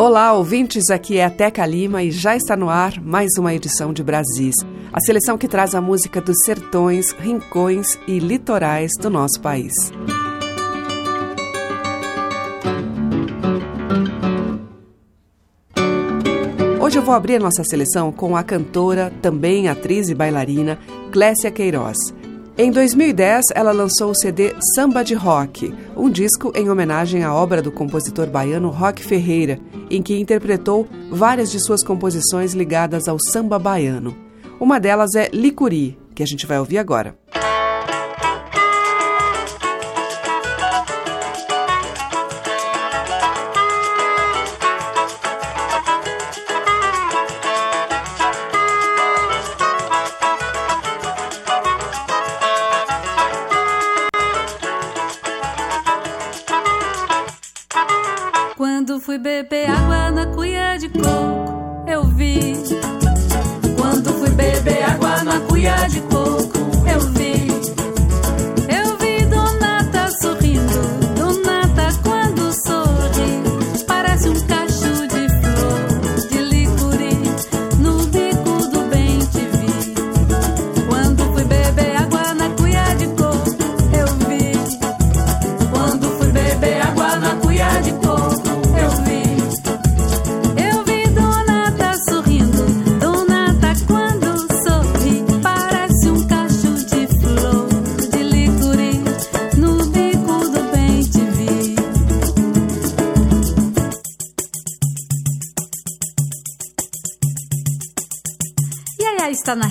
Olá, ouvintes, aqui é a Teca Lima e já está no ar mais uma edição de Brasis, a seleção que traz a música dos sertões, rincões e litorais do nosso país. Hoje eu vou abrir nossa seleção com a cantora, também atriz e bailarina, Clécia Queiroz. Em 2010, ela lançou o CD Samba de Rock, um disco em homenagem à obra do compositor baiano Rock Ferreira, em que interpretou várias de suas composições ligadas ao samba baiano. Uma delas é Licuri, que a gente vai ouvir agora.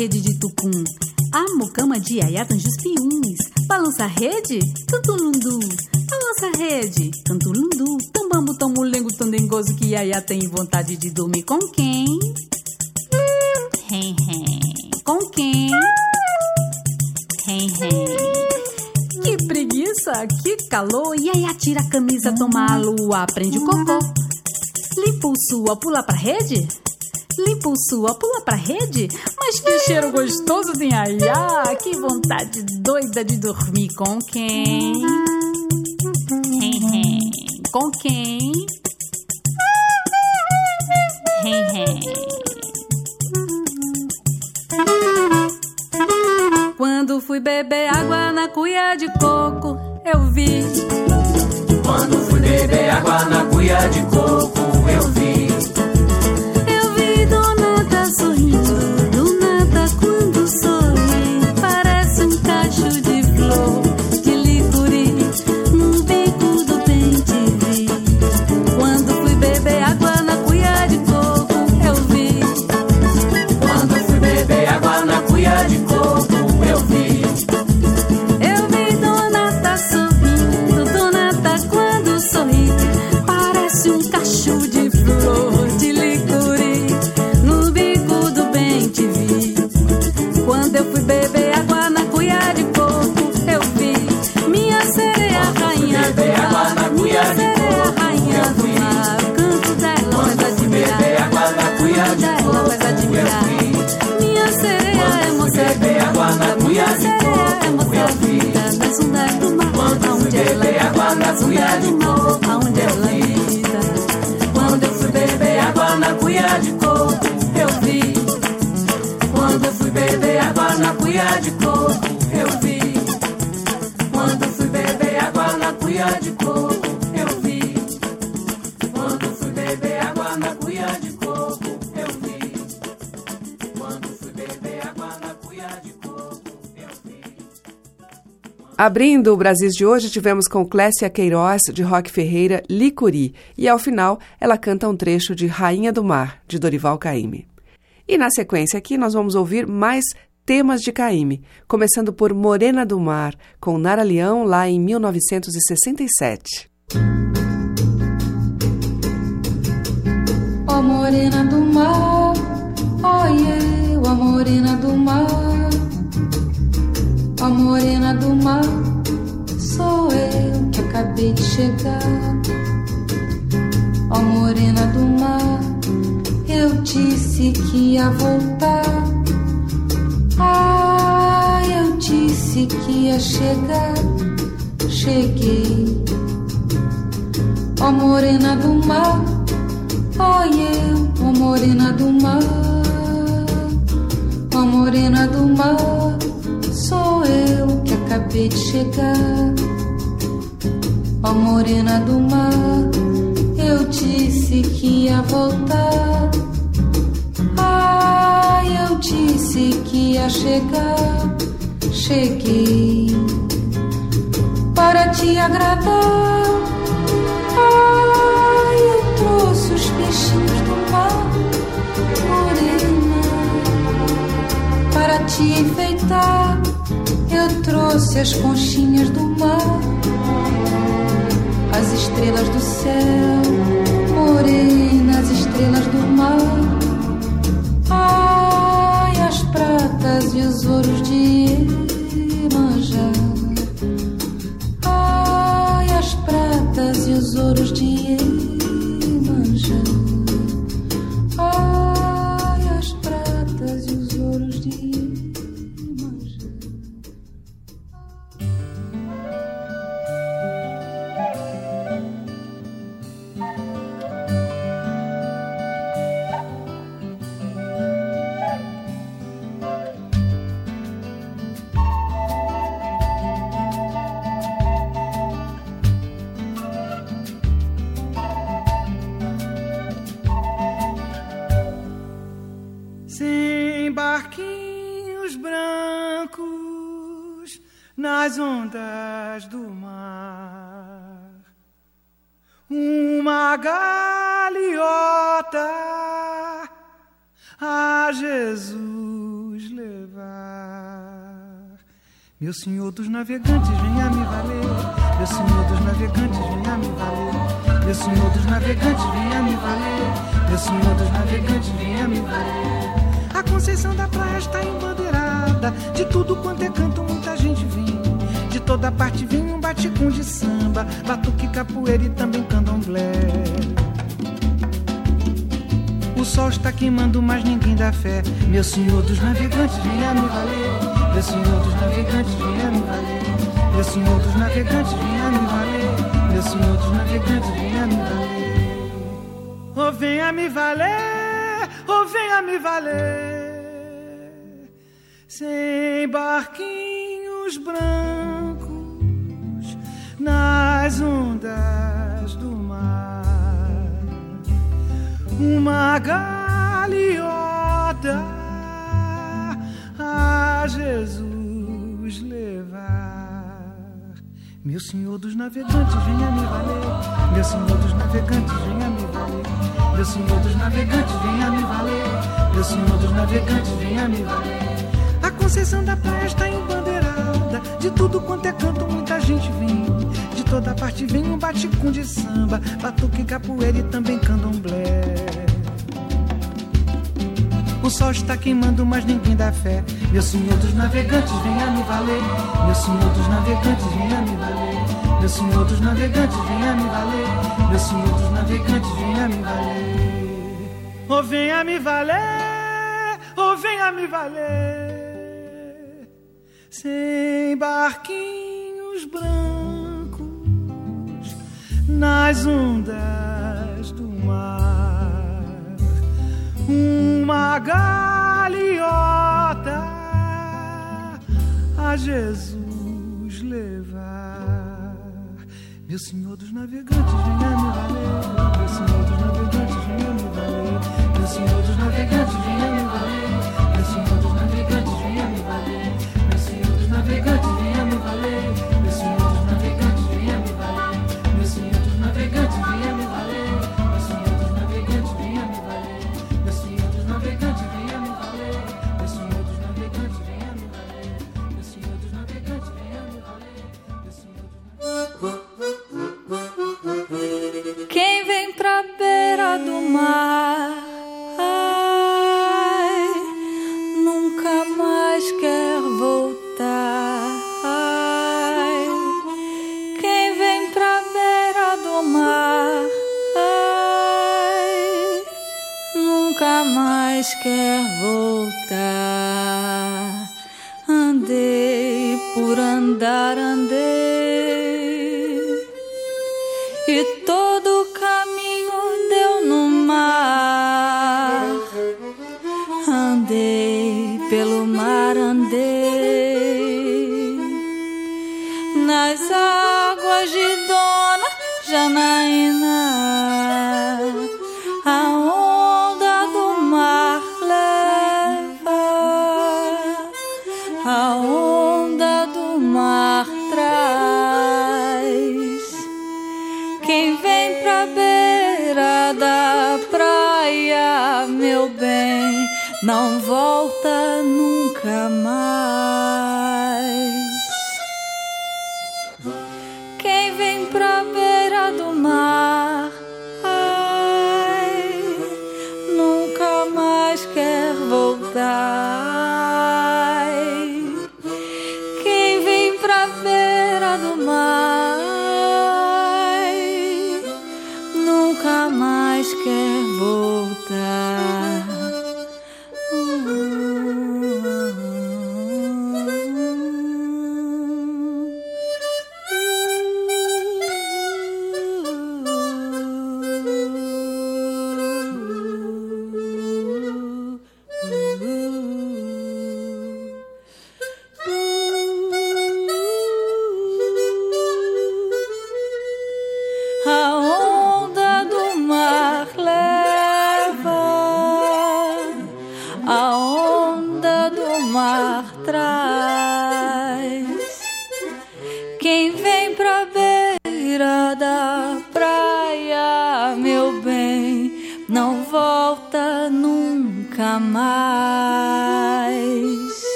Rede de Tucum. A mucama de Yaya tange os piumes. Balança a rede, cantulundu. Balança a rede, cantulundu. Tão bambu, tão dengoso que Yaya tem vontade de dormir com quem? Hem, hem. Com quem? Que preguiça, que calor. Yaya tira a camisa, toma a lua, prende o cocô. Limpa o sua, pula pra rede? Limpa o sua, pula pra rede? Mas que cheiro gostoso aí! Ah, que vontade doida de dormir com quem? Com quem? Quando fui beber água na cuia de coco, eu vi. Quando fui beber água na cuia de coco, Abrindo o Brasis de hoje, tivemos com Clécia Queiroz, de Roque Ferreira, Licuri. E ao final, ela canta um trecho de Rainha do Mar, de Dorival Caymmi. E na sequência aqui, nós vamos ouvir mais temas de Caymmi, começando por Morena do Mar, com Nara Leão, lá em 1967. Ó morena do mar, ó eu morena do mar, morena do mar, sou eu que acabei de chegar. Ó morena do mar, eu disse que ia voltar. Ah, eu disse que ia chegar, cheguei. Ó morena do mar, ó eu, ó morena do mar ó morena do mar, acabei de chegar. Ó morena do mar, eu disse que ia voltar. Ah, eu disse que ia chegar, cheguei para te agradar. Ah, eu trouxe os peixinhos do mar, morena para te enfeitar, eu trouxe as conchinhas do mar, as estrelas do céu, morenas estrelas do mar. Ai, as pratas e os ouros de uma galeota a Jesus levar. Meu senhor dos navegantes, venha me valer. Meu senhor dos navegantes, venha me valer. Meu senhor dos navegantes, venha me valer. Meu senhor dos navegantes, venha me valer. A Conceição da Praia está embandeirada. De tudo quanto é canto, muita gente vem. Toda parte vem um baticum de samba, batuque, capoeira e também candomblé. O sol está queimando, mas ninguém dá fé. Meu senhor dos navegantes, venha me valer. Meu senhor dos navegantes, venha me valer. Meu senhor dos navegantes, venha me valer. Meu senhor dos navegantes, venha me valer. Oh, venha me valer, oh, venha me valer. Sem barquinhos brancos nas ondas do mar uma galeota a Jesus levar. Meu senhor dos navegantes, venha me valer. Meu senhor dos navegantes, venha me valer. Meu senhor dos navegantes, venha me valer. Meu senhor dos navegantes, venha me valer. A Conceição da Praia está De tudo quanto é canto, muita gente vem. De toda parte vem um baticum de samba, batuque, capoeira e também candomblé. O sol está queimando, mas ninguém dá fé. Meu senhor dos navegantes, venha me valer. Meu senhor dos navegantes, venha me valer. Meu senhor dos navegantes, venha me valer. Meu senhor dos navegantes, venha me valer. Oh, venha me valer. Oh, venha me valer. Sem barquinhos brancos nas ondas do mar uma galeota a Jesus levar. Meu senhor dos navegantes, venha me valer. Meu senhor dos navegantes, venha me valer. Meu senhor dos navegantes, venha me valer. Senhor não volta nunca mais.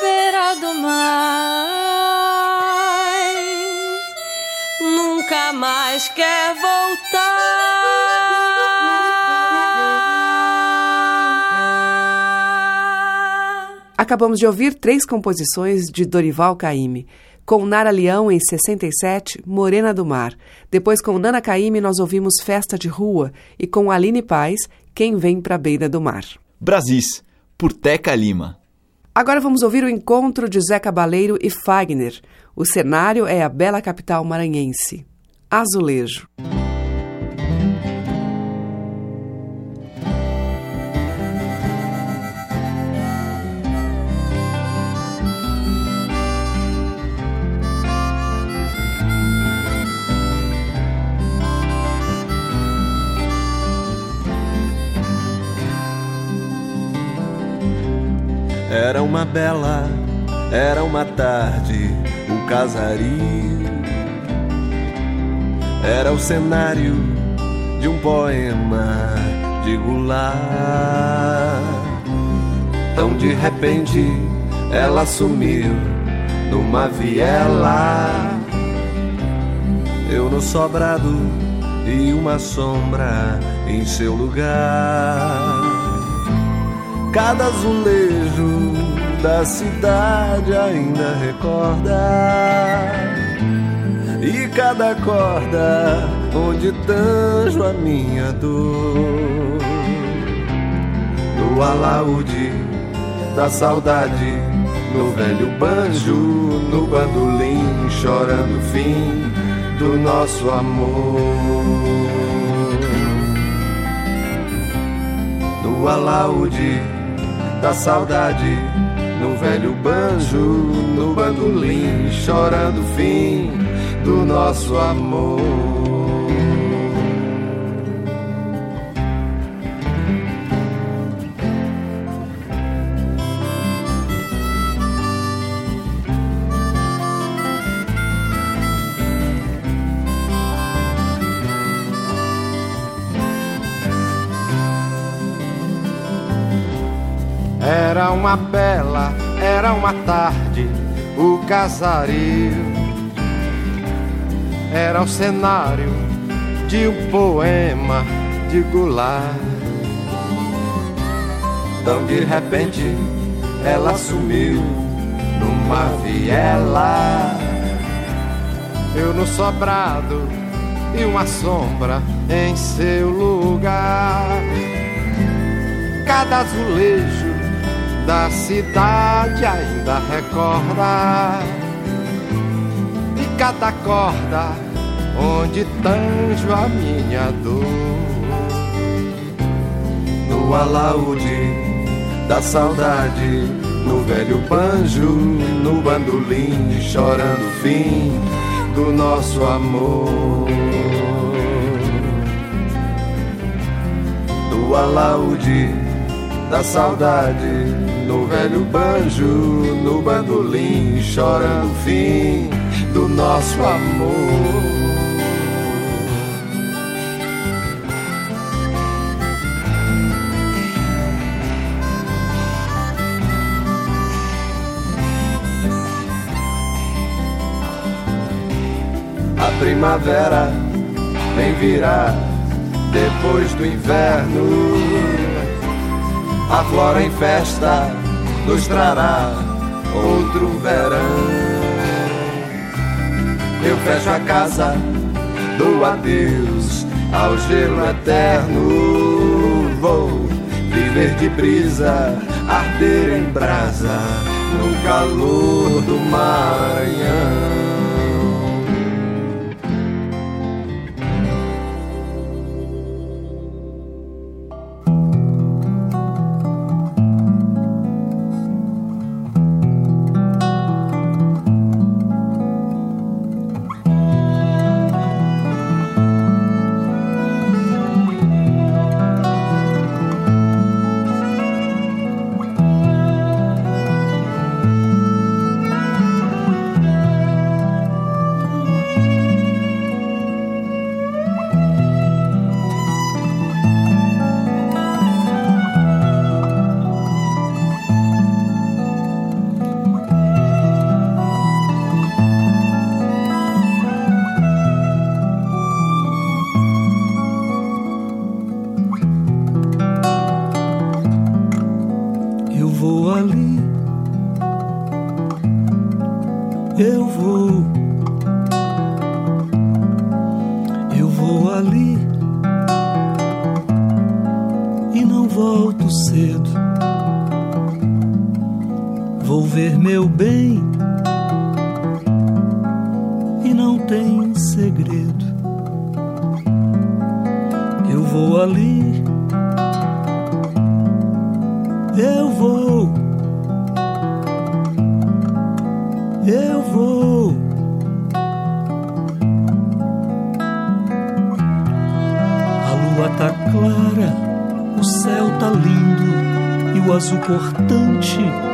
Beira do mar nunca mais quer voltar. Acabamos de ouvir três composições de Dorival Caymmi. Com Nara Leão, em 67, Morena do Mar. Depois, com Nana Caymmi, nós ouvimos Festa de Rua. E com Aline Paz, Quem Vem Pra Beira do Mar. Brasis, por Teca Lima. Agora vamos ouvir o encontro de Zé Cabaleiro e Fagner. O cenário é a bela capital maranhense. Azulejo. Era uma bela, era uma tarde, o casario. Era o cenário de um poema de Goulart. Tão de repente ela sumiu numa viela. Eu no sobrado e uma sombra em seu lugar. Cada azulejo da cidade ainda recorda. E cada corda onde tanjo a minha dor. No alaúde da saudade, no velho banjo, no bandolim, chorando o fim do nosso amor. No alaúde da saudade, no velho banjo, no bandolim, chorando o fim do nosso amor. Uma tarde, o casario. Era o cenário de um poema de Goulart. Tão de repente ela sumiu numa viela. eu no sobrado e uma sombra em seu lugar. Cada azulejo da cidade ainda recorda e cada corda onde tanjo a minha dor. No alaúde da saudade, no velho banjo, no bandolim, chorando o fim do nosso amor. No alaúde da saudade, no velho banjo, no bandolim, chorando o fim do nosso amor. primavera vem virar depois do inverno. A flora em festa nos trará outro verão. Eu fecho a casa, dou adeus ao gelo eterno. Vou viver de brisa, arder em brasa no calor do Maranhão. ser meu bem e não tem segredo. Eu vou ali, eu vou, eu vou. A lua tá clara, o céu tá lindo e o azul cortante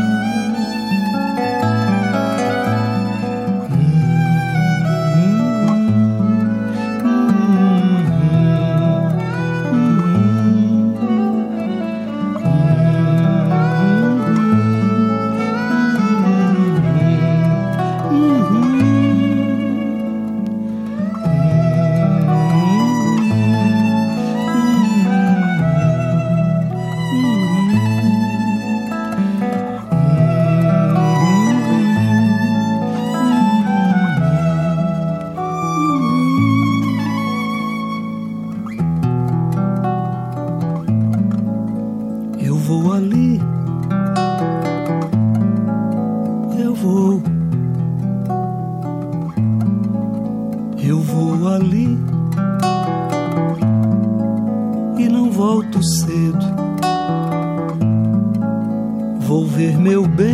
ali e não volto cedo. Vou ver meu bem.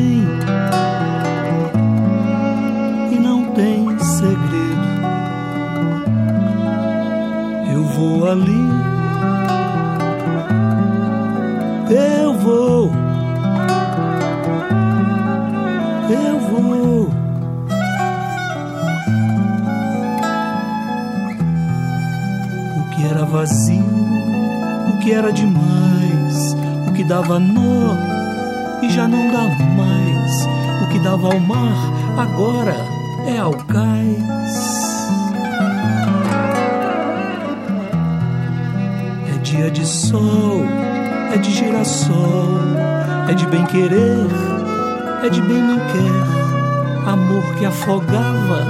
Não dá mais. O que dava ao mar agora é ao cais. É dia de sol, é de girassol, é de bem querer, é de bem me quer. Amor que afogava,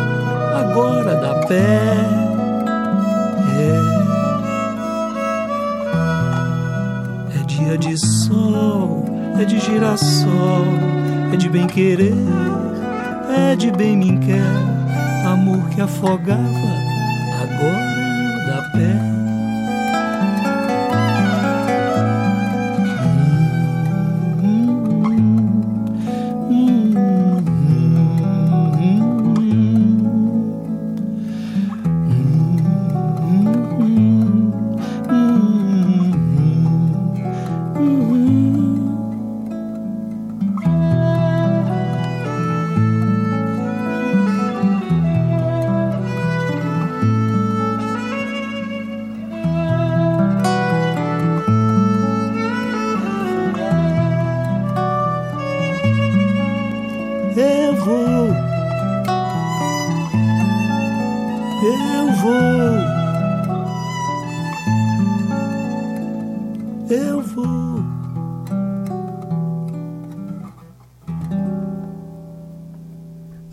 agora dá pé. É. É dia de sol, é de girassol, é de bem querer, é de bem me quer. Amor que afogava,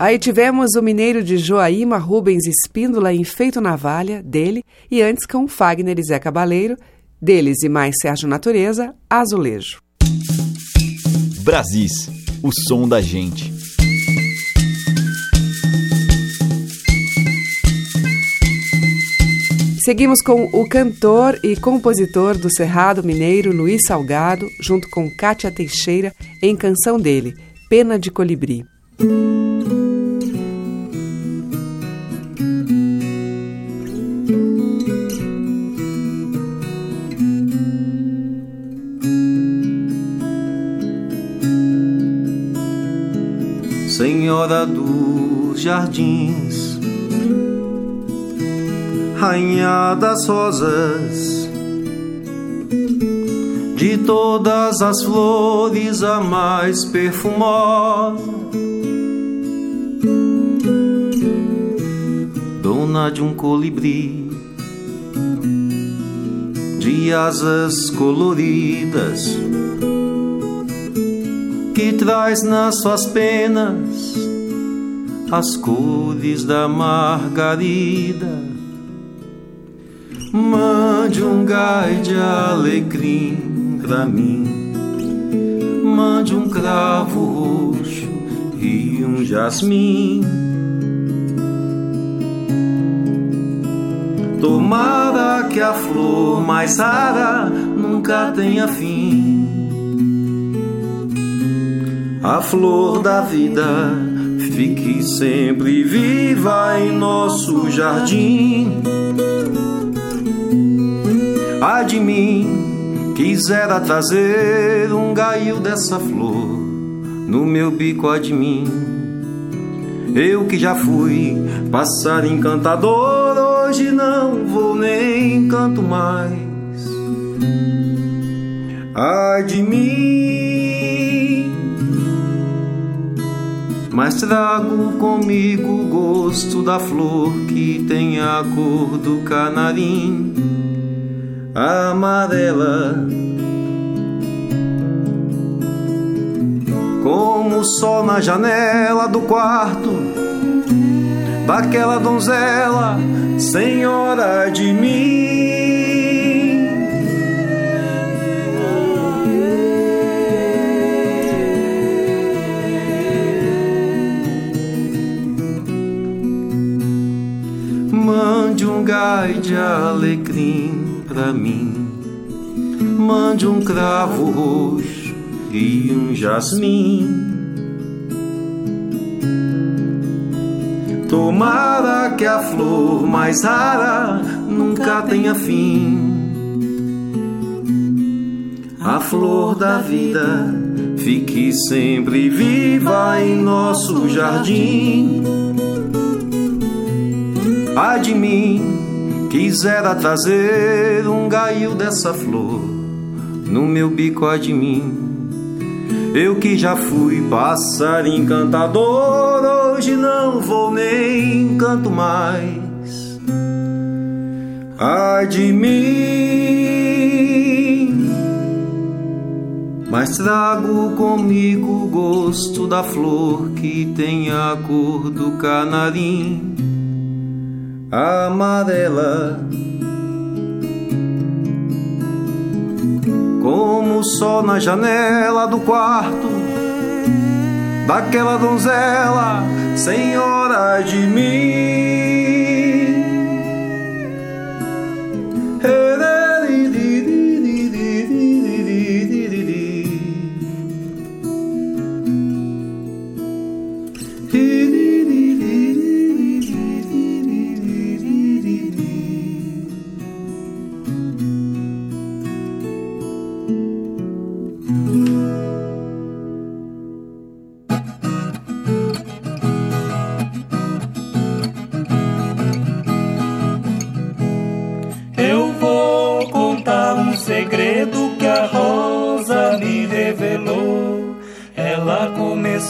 Aí tivemos o mineiro de Joaíma Rubens Espíndola em Feito na Valha, dele, e antes com Fagner e Zé Cabaleiro, deles e mais Sérgio Natureza, Azulejo. Brasis, o som da gente. Seguimos com o cantor e compositor do Cerrado Mineiro, Luiz Salgado, junto com Cátia Teixeira, em canção dele, Pena de Colibri. Senhora dos Jardins, Rainha das Rosas, de todas as flores a mais perfumosa, dona de um colibri, de asas coloridas que traz nas suas penas as cores da margarida. Mande um gai de alecrim pra mim, mande um cravo roxo e um jasmim. Tomara que a flor mais rara nunca tenha fim a flor da vida fique sempre viva em nosso jardim. Ai de mim, quisera trazer um gaio dessa flor no meu bico a de mim. Eu que já fui passar encantador, hoje não vou nem canto mais. Ai de mim. Mas trago comigo o gosto da flor que tem a cor do canarim amarela. Como o sol na janela do quarto daquela donzela, senhora de mim. Mande um gai de alecrim pra mim. Mande um cravo roxo e um jasmim. Tomara que a flor mais rara nunca tenha fim. A flor da vida fique sempre viva em nosso jardim. Ai de mim, quisera trazer um gaio dessa flor no meu bico de mim. Eu que já fui passarinho encantador, hoje não vou nem canto mais. Ai de mim, mas trago comigo o gosto da flor que tem a cor do canarim amarela como o sol na janela do quarto daquela donzela, senhora de mim.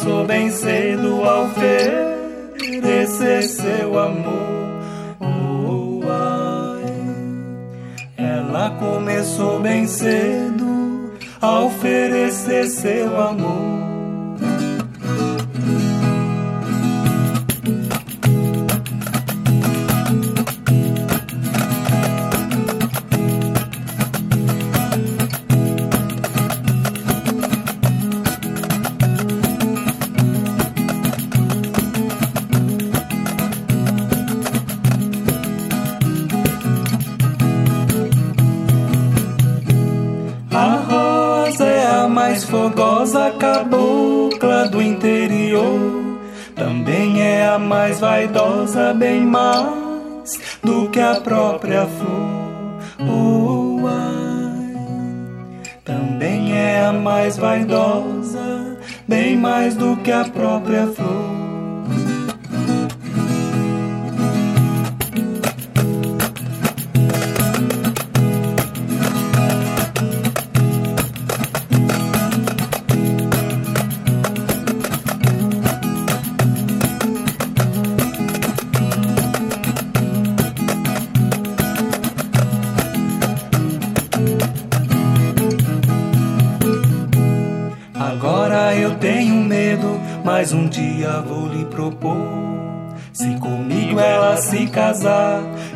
Começou bem cedo a oferecer seu amor. Oh, ai. Ela começou bem cedo a oferecer seu amor. Bem mais do que a própria flor. Também é a mais vaidosa, bem mais do que a própria flor.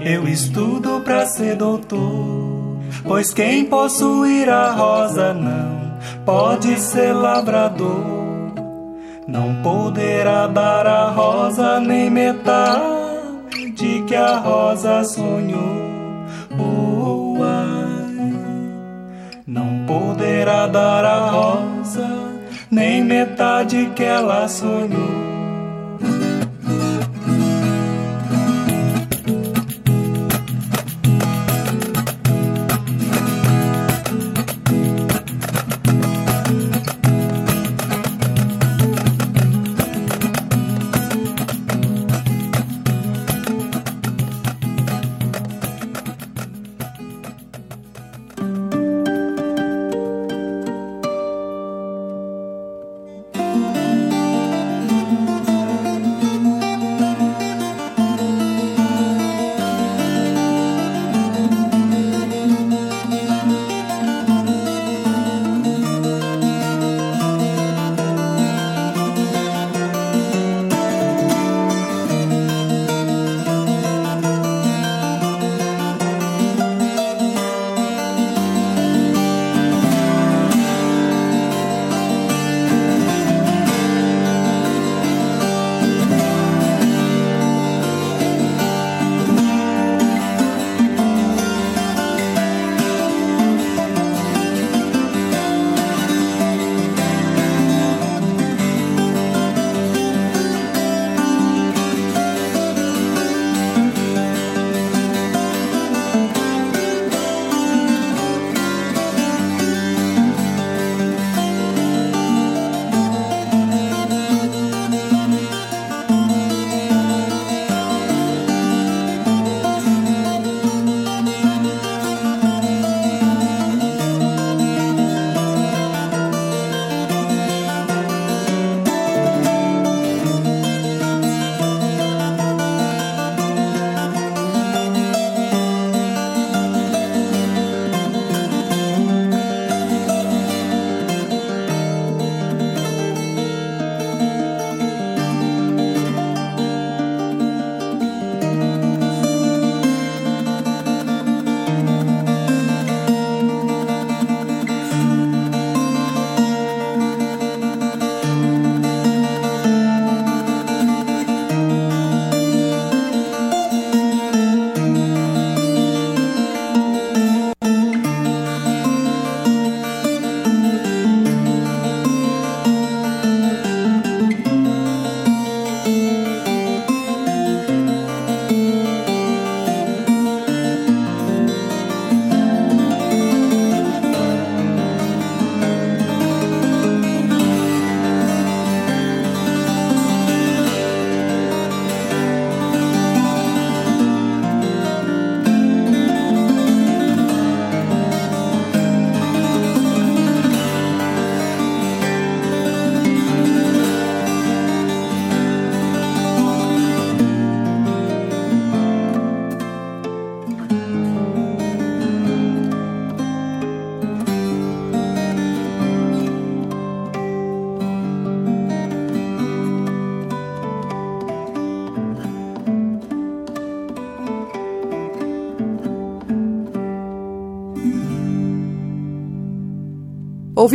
Eu estudo pra ser doutor. Pois quem possuir a rosa não pode ser lavrador. Não poderá dar a rosa nem metade que a rosa sonhou. Não poderá dar a rosa nem metade que ela sonhou.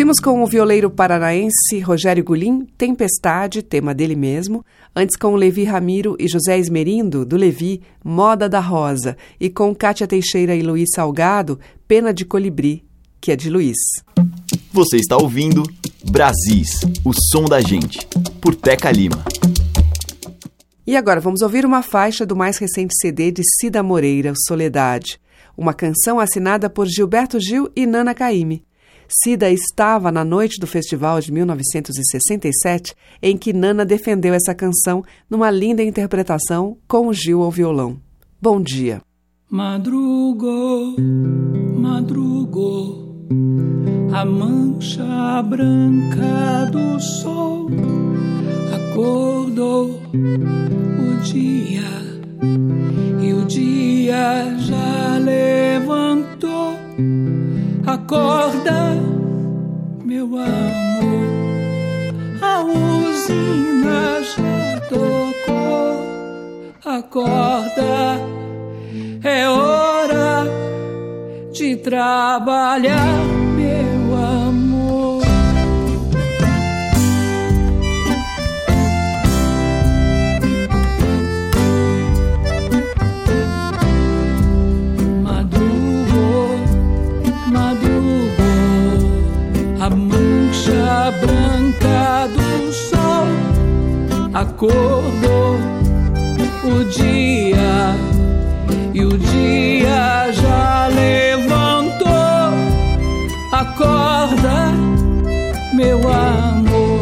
Ouvimos com o violeiro paranaense Rogério Gulim, Tempestade, tema dele mesmo, antes com Levi Ramiro e José Esmerindo, do Levi, Moda da Rosa, e com Kátia Teixeira e Luiz Salgado, Pena de Colibri, que é de Luiz. Você está ouvindo Brasis, o som da gente, por Teca Lima. E agora vamos ouvir uma faixa do mais recente CD de Cida Moreira, Soledade, uma canção assinada por Gilberto Gil e Nana Caymmi. Cida estava na noite do festival de 1967, em que Nana defendeu essa canção numa linda interpretação com o Gil ao violão. Bom dia. Madrugou, madrugou, a mancha branca do sol acordou o dia e o dia já levantou Acorda, meu amor, a usina já tocou. Acorda, é hora de trabalhar, acordou o dia e o dia já levantou. Acorda, meu amor,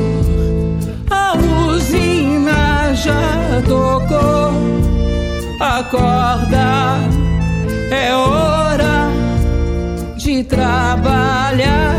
a usina já tocou. Acorda, é hora de trabalhar,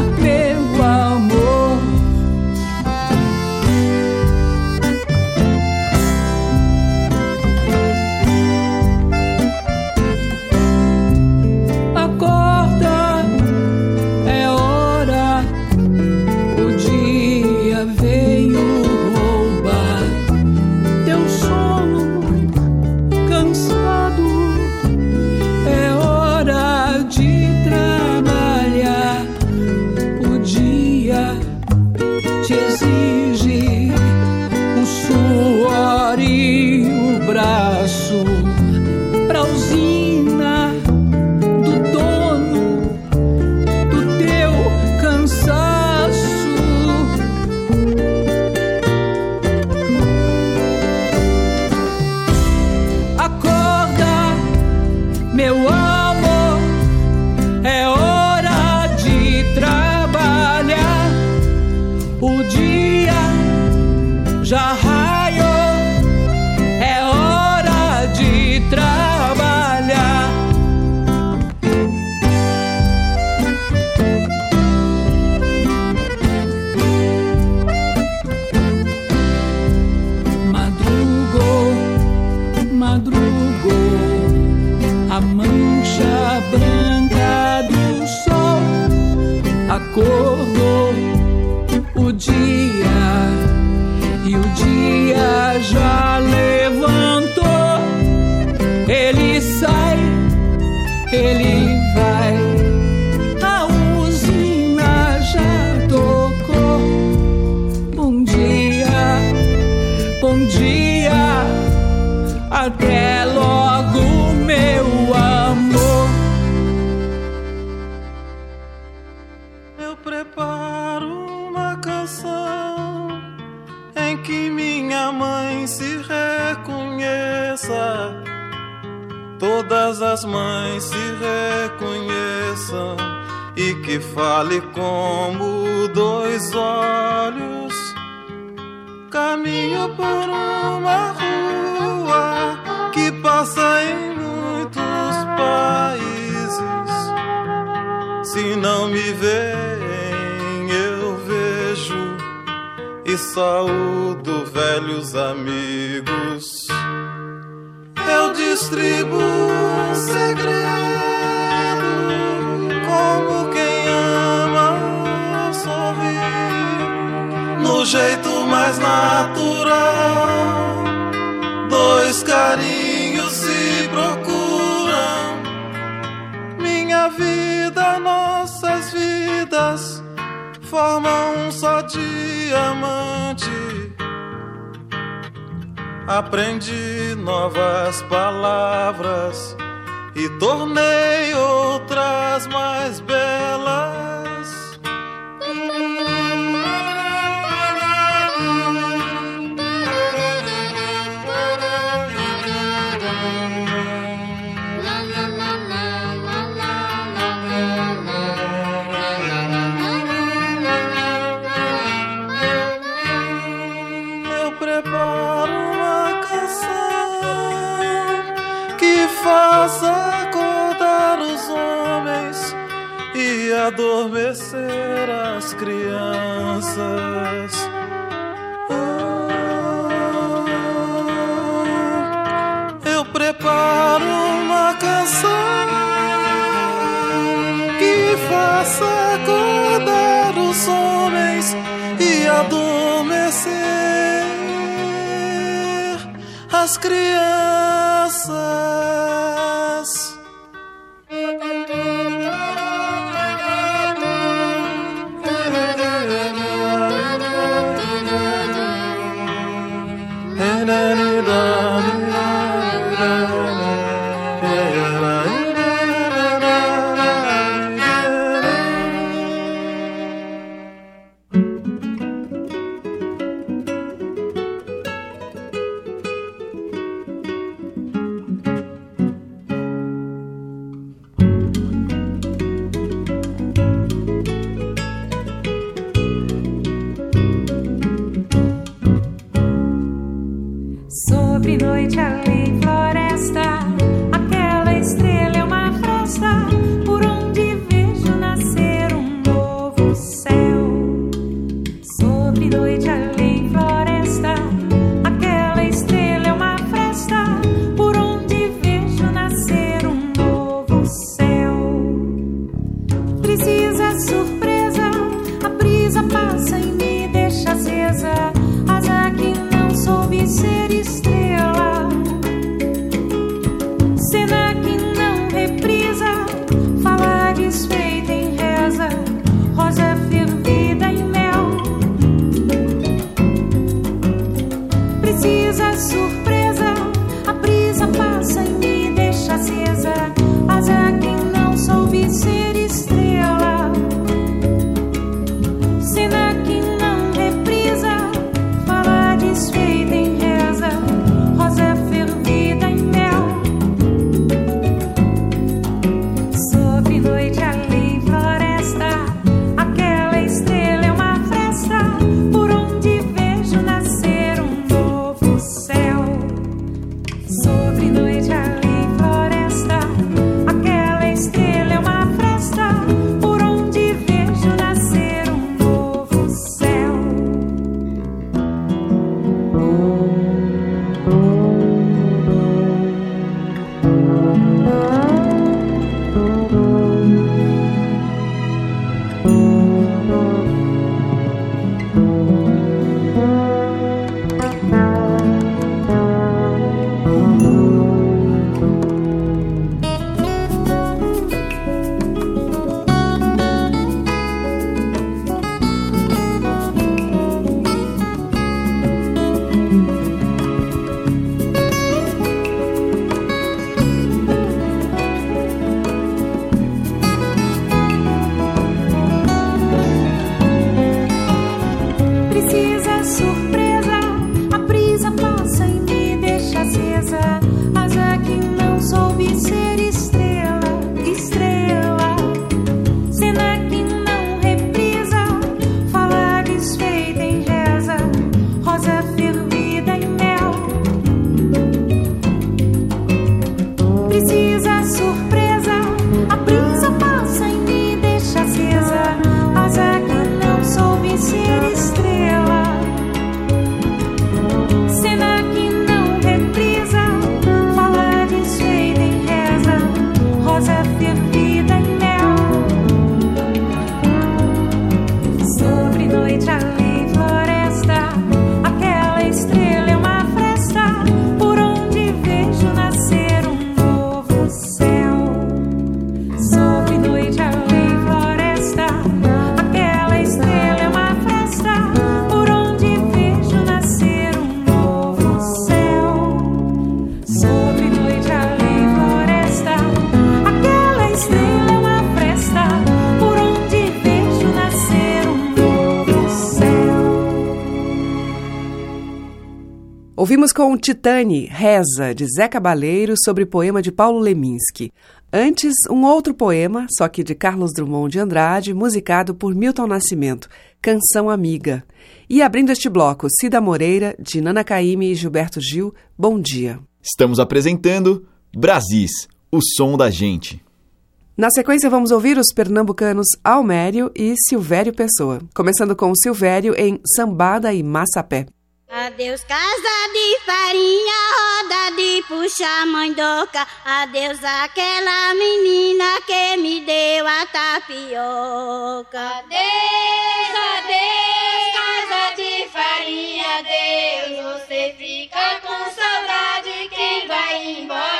fale como Aprendi novas palavras e tornei com Titane, Reza, de Zé Cabaleiro, sobre poema de Paulo Leminski. Antes, um outro poema, só que de Carlos Drummond de Andrade, musicado por Milton Nascimento, Canção Amiga. E abrindo este bloco, Cida Moreira, de Nana Caymmi e Gilberto Gil, Bom Dia. Estamos apresentando Brasis, o som da gente. Na sequência, vamos ouvir os pernambucanos Almério e Silvério Pessoa, começando com Silvério em Sambada e Massapé. Adeus, casa de farinha, roda de puxa mandoca. Adeus, aquela menina que me deu a tapioca. Adeus, adeus, casa de farinha, adeus. Você fica com saudade, quem vai embora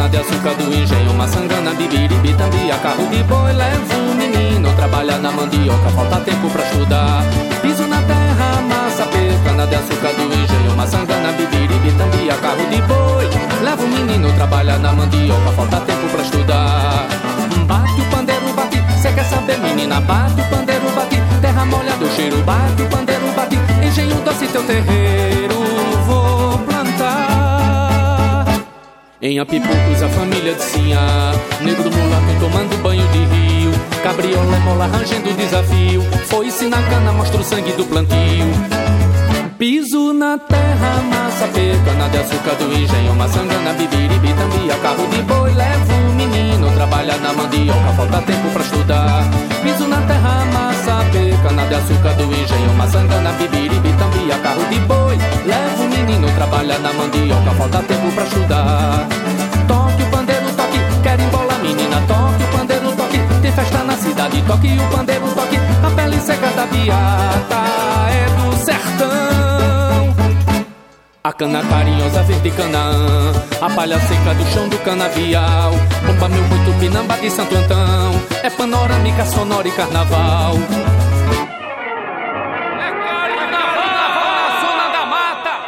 cana de açúcar do engenho, maçangana, bibiribi, tambia, carro de boi, levo o menino, trabalha na mandioca, falta tempo pra estudar. Piso na terra, massa cana de açúcar do engenho, maçangana, bibiribi, tambia, carro de boi, levo o menino, trabalha na mandioca, falta tempo pra estudar. Bate o pandeiro, bate, cê quer saber, menina, bate o pandeiro, bate, terra molhada, o cheiro, bate o pandeiro, bate, engenho doce teu terreiro, vou. Em Apipucos a família de Sinhá Negro mulato tomando banho de rio Cabriola mola rangendo desafio Foi-se na cana, mostra o sangue do plantio Piso na terra, massa cana de açúcar do engenho, maçangana, bibiribi, tambia, carro de boi, levo o menino, trabalha na mandioca, falta tempo pra estudar. Piso na terra, massa cana de açúcar do engenho, maçangana, bibiribi, tambia, carro de boi, levo o menino, trabalha na mandioca, falta tempo pra estudar. Toque o pandeiro, toque, a pele seca da biata é do sertão. A cana carinhosa verde Canaã A palha seca do chão do canavial. Bomba meu muito pinamba de Santo Antão É panorâmica, sonora e carnaval.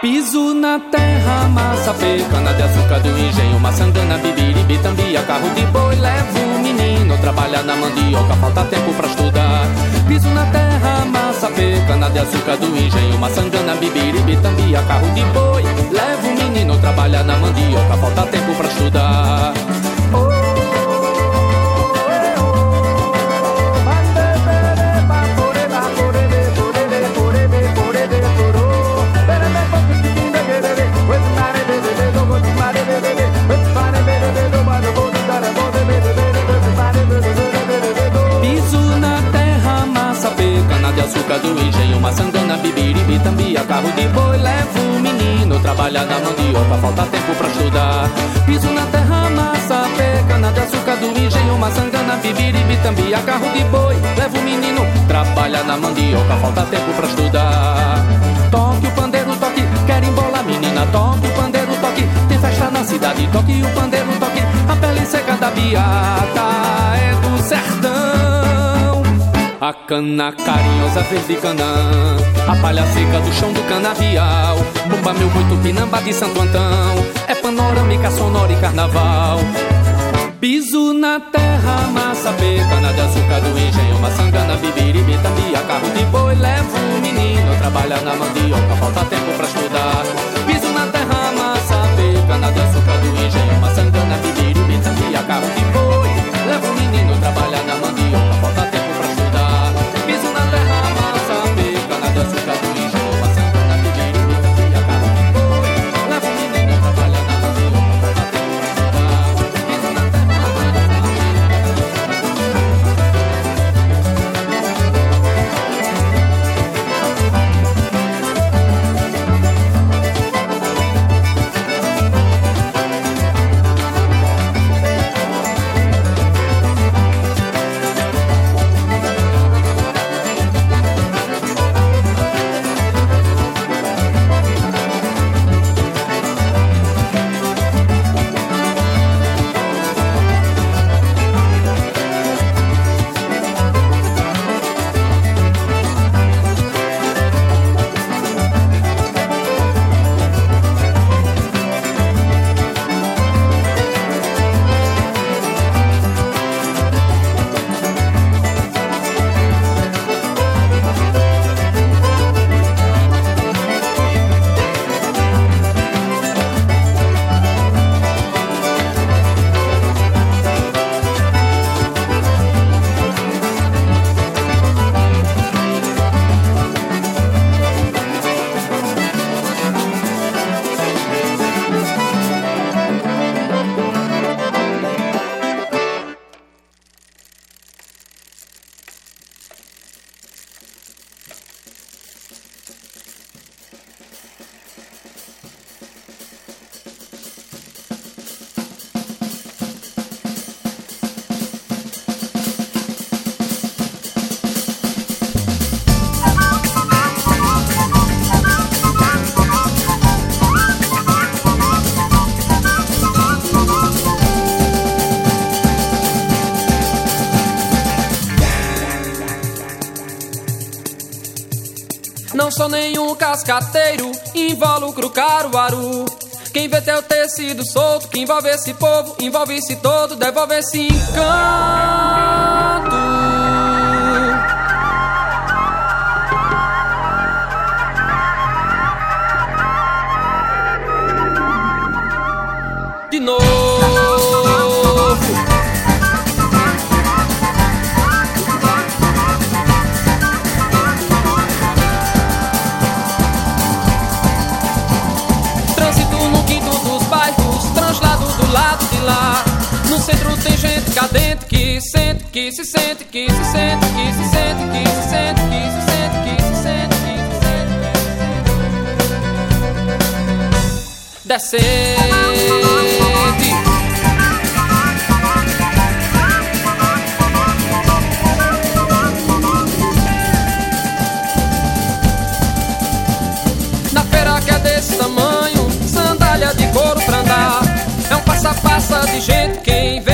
Piso na terra, massa pê, cana de açúcar do engenho, maçangana, bibiribi, tambia, carro de boi, levo o menino, trabalha na mandioca, falta tempo pra estudar. Piso na terra, massa cana de açúcar do engenho, maçangana, bibiribi, tambia, carro de boi, levo o menino, trabalha na mandioca, falta tempo pra estudar. Açúcar do engenho, maçangana, bibiribi, tambia, carro de boi, levo o menino, trabalha na mandioca, falta tempo pra estudar. Piso na terra, massa pê, cana de açúcar do engenho, maçangana, bibiribi, tambia, carro de boi, levo o menino, trabalha na mandioca, falta tempo pra estudar. Toque o pandeiro, toque, quer embolar, menina, toque o pandeiro, toque, tem festa na cidade, toque o pandeiro, toque, a pele seca da biata é do sertão. Cana carinhosa verde canã A palha seca do chão do canavial. Bomba meu muito pinamba de Santo Antão. É panorâmica, sonora e carnaval. Piso na terra, massa pê, cana de açúcar do engenho, maçangana, bibiribi, tambia, carro de boi, levo o menino, trabalha na mandioca, falta tempo pra estudar. Sou nenhum cascateiro, involucro caruaru. Quem vê teu tecido solto, que envolve esse povo, envolve-se todo, devolve esse encanto. Tem gente cadente que sente, que se sente, que se sente, que se sente, que se sente, que se sente, que se sente, que se sente. Descente. Na feira que é desse tamanho, sandália de couro pra andar. É um passa-passa de gente, quem mente,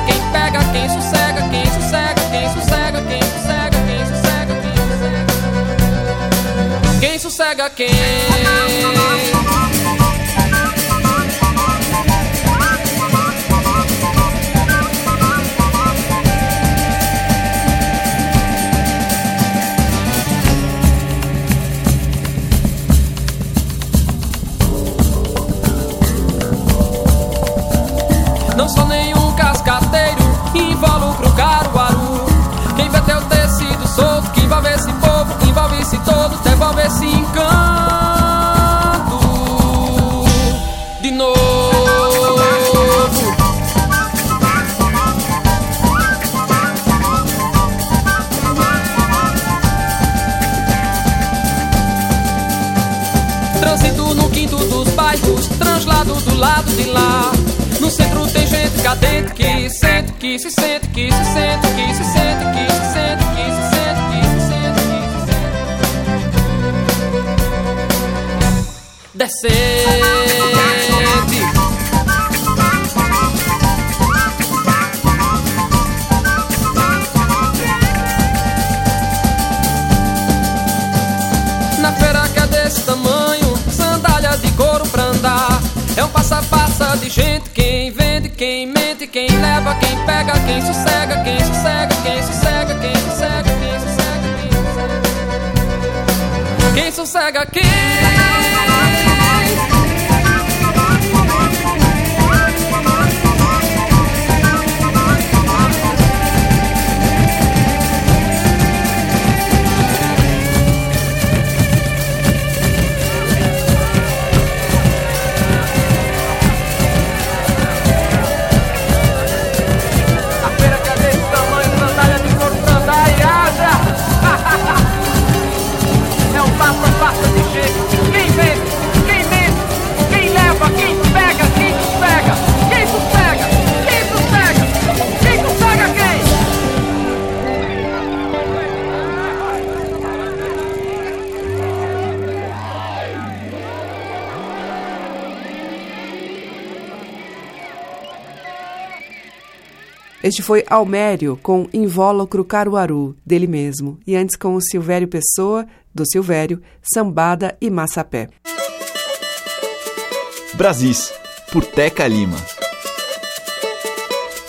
quem leva, quem pega, quem sossega, quem sossega, quem sossega, quem sossega, quem sossega, quem sossega. Quem sossega quem? Este foi Almério com Invólucro Caruaru, dele mesmo, e antes com o Silvério Pessoa, do Silvério, Sambada e Massapé. Brasis, por Teca Lima.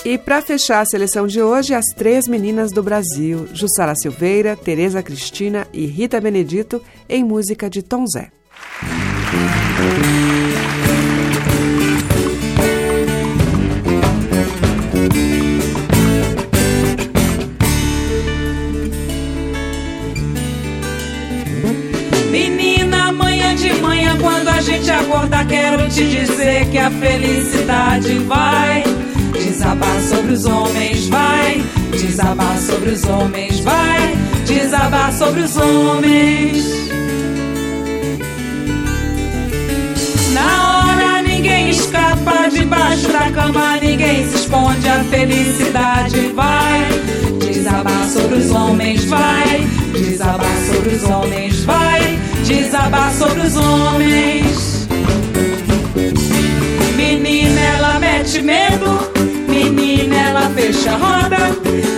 E para fechar a seleção de hoje, as três meninas do Brasil, Jussara Silveira, Tereza Cristina e Rita Benedito, em música de Tom Zé. Acordar, quero te dizer que a felicidade vai desabar sobre os homens, vai desabar sobre os homens, vai desabar sobre os homens. Na hora ninguém escapa debaixo da cama, ninguém se esconde, a felicidade vai desabar sobre os homens, vai desabar sobre os homens, vai desabar sobre os homens. medo. Menina, ela fecha a roda.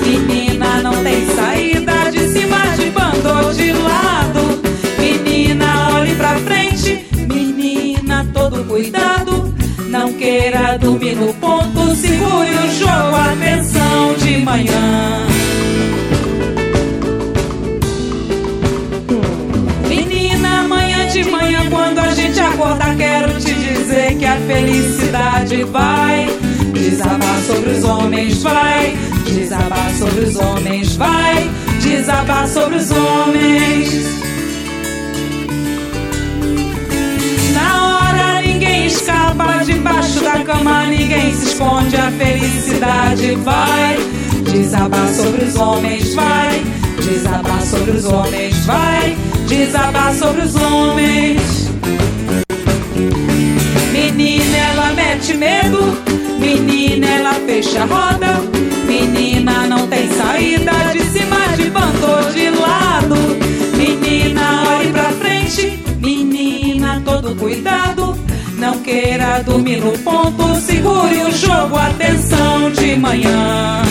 Menina, não tem saída. De cima, de bando ou de lado. Menina, olhe pra frente. Menina, todo cuidado. Não queira dormir no ponto. Segure o jogo, atenção de manhã. Lá. vai. Desabar sobre os homens, vai. Desabar sobre os homens, vai. Desabar sobre os homens. Na hora ninguém escapa debaixo da cama, ninguém se esconde. A felicidade vai. Desabar sobre os homens, vai. Desabar sobre os homens, vai. Desabar sobre os homens. Menina, ela mete medo. Menina, ela fecha a roda. Menina, não tem saída de cima, de bando ou de lado. Menina, olhe pra frente. Menina, todo cuidado. Não queira dormir no ponto. Segure o jogo, atenção de manhã.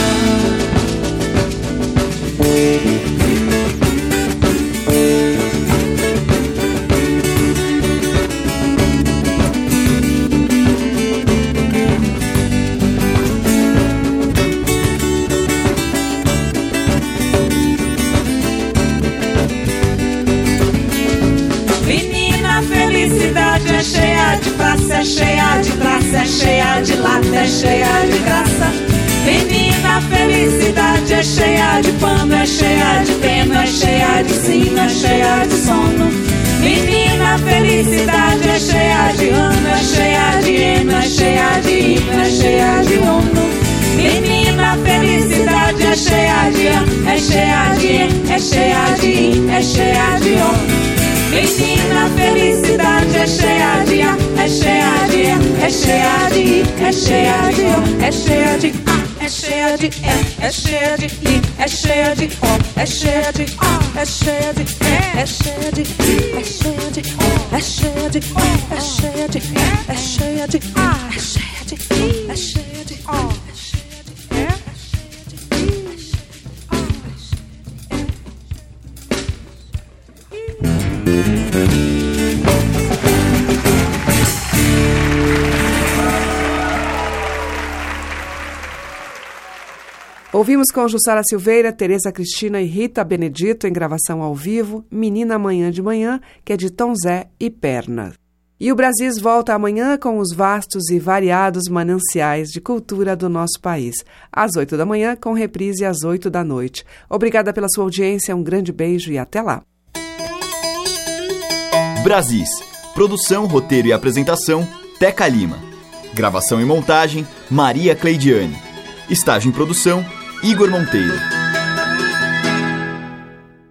É cheia de graça, é cheia de lata, é cheia de graça. Menina, felicidade é cheia de pano, é cheia de pena, é cheia de sino, é cheia de sono. Menina, felicidade é cheia de ano, é cheia de hino, é cheia de hino, é cheia de ono. Menina, felicidade é cheia de ano, é cheia de é cheia de é cheia de ono. Menina, felicidade é cheia de A, é cheia de E, é cheia de I, é cheia de O, é cheia de A, é cheia de E, é cheia de I, é cheia de O, é cheia de A, é cheia de E, é cheia de I, é cheia de O, é cheia de O, é cheia de E, é cheia de A, é cheia de I, é cheia de O. Ouvimos com Jussara Silveira, Tereza Cristina e Rita Benedito em gravação ao vivo, Menina Amanhã de Manhã, que é de Tom Zé e Perna. E o Brasis volta amanhã com os vastos e variados mananciais de cultura do nosso país, às oito da manhã, com reprise às oito da noite. Obrigada pela sua audiência, um grande beijo e até lá. Brasis. Produção, roteiro e apresentação, Teca Lima. Gravação e montagem, Maria Cleidiane. Estágio em produção, Igor Monteiro.